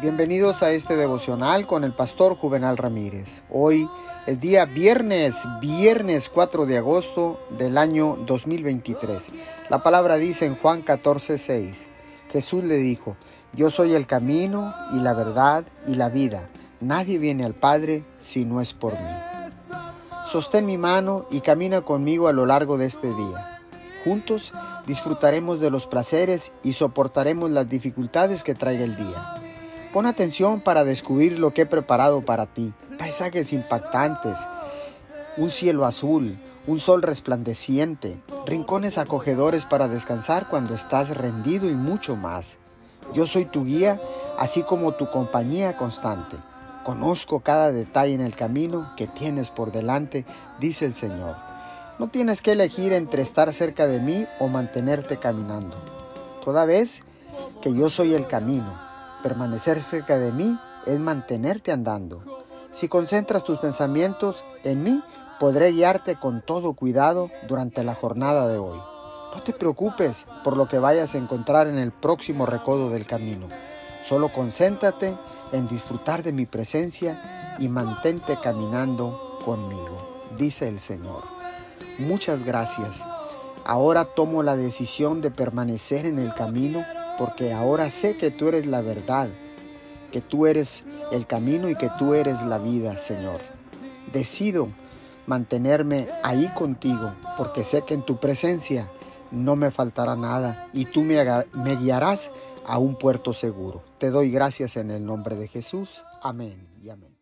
Bienvenidos a este devocional con el pastor Juvenal Ramírez. Hoy es día viernes, viernes 4 de agosto del año 2023. La palabra dice en Juan 14, 6, Jesús le dijo, yo soy el camino y la verdad y la vida. Nadie viene al Padre si no es por mí. Sostén mi mano y camina conmigo a lo largo de este día. Juntos disfrutaremos de los placeres y soportaremos las dificultades que traiga el día. Pon atención para descubrir lo que he preparado para ti. Paisajes impactantes, un cielo azul, un sol resplandeciente, rincones acogedores para descansar cuando estás rendido y mucho más. Yo soy tu guía, así como tu compañía constante. Conozco cada detalle en el camino que tienes por delante, dice el Señor. No tienes que elegir entre estar cerca de mí o mantenerte caminando. Toda vez que yo soy el camino, Permanecer cerca de mí es mantenerte andando. Si concentras tus pensamientos en mí, podré guiarte con todo cuidado durante la jornada de hoy. No te preocupes por lo que vayas a encontrar en el próximo recodo del camino. Solo concéntrate en disfrutar de mi presencia y mantente caminando conmigo, dice el Señor. Muchas gracias. Ahora tomo la decisión de permanecer en el camino porque ahora sé que tú eres la verdad, que tú eres el camino y que tú eres la vida, Señor. Decido mantenerme ahí contigo, porque sé que en tu presencia no me faltará nada y tú me, me guiarás a un puerto seguro. Te doy gracias en el nombre de Jesús. Amén y amén.